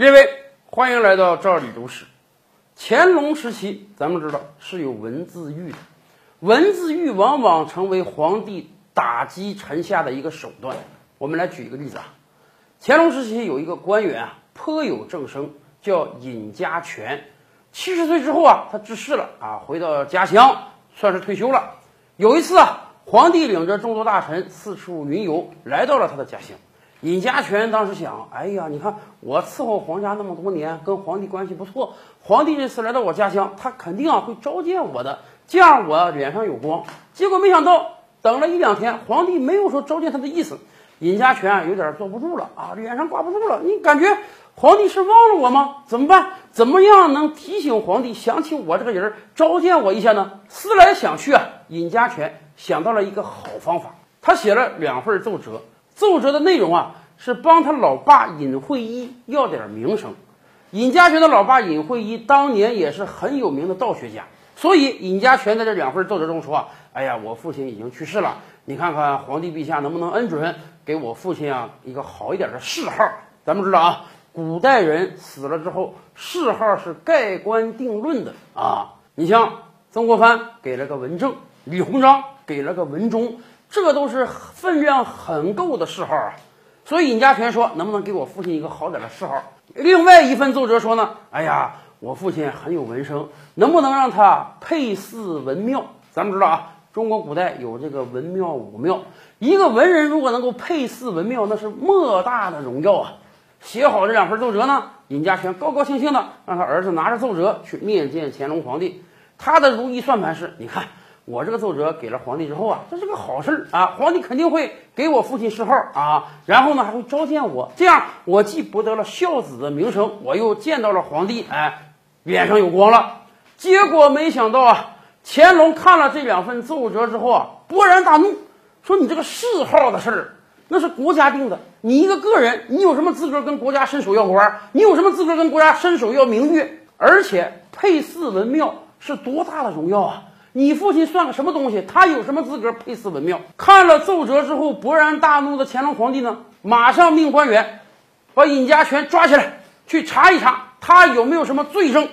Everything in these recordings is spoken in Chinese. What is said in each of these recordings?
列位，欢迎来到这里读史。乾隆时期，咱们知道是有文字狱的，文字狱往往成为皇帝打击臣下的一个手段。我们来举一个例子啊，乾隆时期有一个官员啊，颇有正声，叫尹家权。七十岁之后啊，他致仕了啊，回到家乡，算是退休了。有一次啊，皇帝领着众多大臣四处云游，来到了他的家乡。尹家权当时想：哎呀，你看我伺候皇家那么多年，跟皇帝关系不错。皇帝这次来到我家乡，他肯定啊会召见我的，这样我脸上有光。结果没想到，等了一两天，皇帝没有说召见他的意思。尹家权啊有点坐不住了啊，脸上挂不住了。你感觉皇帝是忘了我吗？怎么办？怎么样能提醒皇帝想起我这个人，召见我一下呢？思来想去啊，尹家权想到了一个好方法，他写了两份奏折。奏折的内容啊，是帮他老爸尹会一要点名声。尹家权的老爸尹会一当年也是很有名的道学家，所以尹家权在这两份奏折中说：“哎呀，我父亲已经去世了，你看看皇帝陛下能不能恩准给我父亲啊一个好一点的谥号？咱们知道啊，古代人死了之后，谥号是盖棺定论的啊。你像曾国藩给了个文正，李鸿章给了个文忠。”这都是分量很够的谥号啊，所以尹家权说：“能不能给我父亲一个好点的谥号？”另外一份奏折说呢：“哎呀，我父亲很有文声，能不能让他配祀文庙？”咱们知道啊，中国古代有这个文庙武庙，一个文人如果能够配祀文庙，那是莫大的荣耀啊！写好这两份奏折呢，尹家权高高兴兴的让他儿子拿着奏折去面见乾隆皇帝。他的如意算盘是：你看。我这个奏折给了皇帝之后啊，这是个好事儿啊，皇帝肯定会给我父亲谥号啊，然后呢还会召见我，这样我既博得了孝子的名声，我又见到了皇帝，哎，脸上有光了。结果没想到啊，乾隆看了这两份奏折之后啊，勃然大怒，说你这个谥号的事儿，那是国家定的，你一个个人，你有什么资格跟国家伸手要官？你有什么资格跟国家伸手要名誉？而且配祀文庙是多大的荣耀啊！你父亲算个什么东西？他有什么资格配祀文庙？看了奏折之后，勃然大怒的乾隆皇帝呢，马上命官员把尹家权抓起来，去查一查他有没有什么罪证。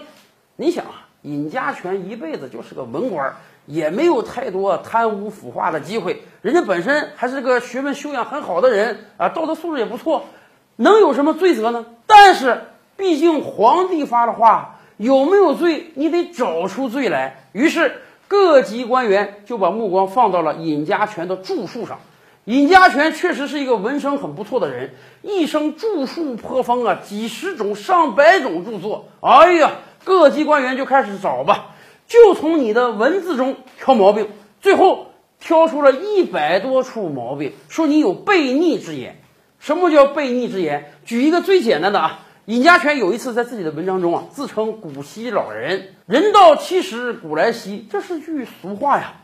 你想啊，尹家权一辈子就是个文官，也没有太多贪污腐化的机会，人家本身还是个学问修养很好的人啊，道德素质也不错，能有什么罪责呢？但是毕竟皇帝发的话，有没有罪，你得找出罪来。于是。各级官员就把目光放到了尹家权的著述上。尹家权确实是一个文声很不错的人，一生著述颇丰啊，几十种、上百种著作。哎呀，各级官员就开始找吧，就从你的文字中挑毛病，最后挑出了一百多处毛病，说你有悖逆之言。什么叫悖逆之言？举一个最简单的啊。尹家权有一次在自己的文章中啊，自称古稀老人，人到七十古来稀，这是句俗话呀。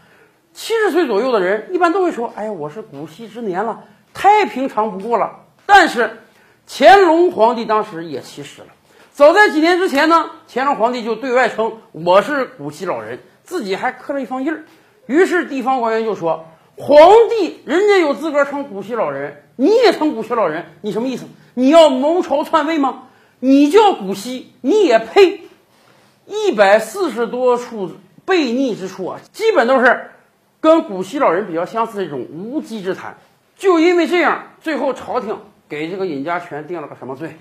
七十岁左右的人一般都会说：“哎呀，我是古稀之年了，太平常不过了。”但是乾隆皇帝当时也七十了，早在几年之前呢，乾隆皇帝就对外称我是古稀老人，自己还刻了一方印儿。于是地方官员就说：“皇帝人家有资格称古稀老人，你也称古稀老人，你什么意思？你要谋朝篡位吗？”你叫古稀，你也配？一百四十多处悖逆之处啊，基本都是跟古稀老人比较相似的这种无稽之谈。就因为这样，最后朝廷给这个尹家权定了个什么罪？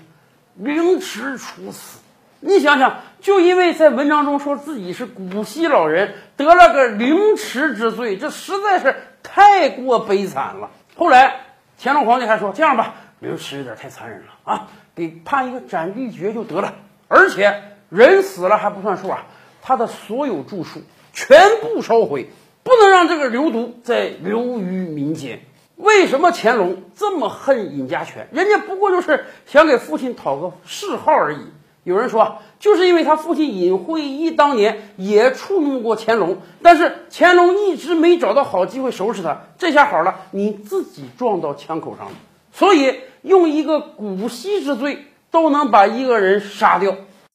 凌迟处死。你想想，就因为在文章中说自己是古稀老人，得了个凌迟之罪，这实在是太过悲惨了。后来乾隆皇帝还说：“这样吧，凌迟有点太残忍了啊。”给判一个斩立决就得了，而且人死了还不算数啊，他的所有著述全部烧毁，不能让这个流毒再流于民间。为什么乾隆这么恨尹家权？人家不过就是想给父亲讨个谥号而已。有人说，就是因为他父亲尹会一当年也触怒过乾隆，但是乾隆一直没找到好机会收拾他，这下好了，你自己撞到枪口上了，所以。用一个古稀之罪都能把一个人杀掉。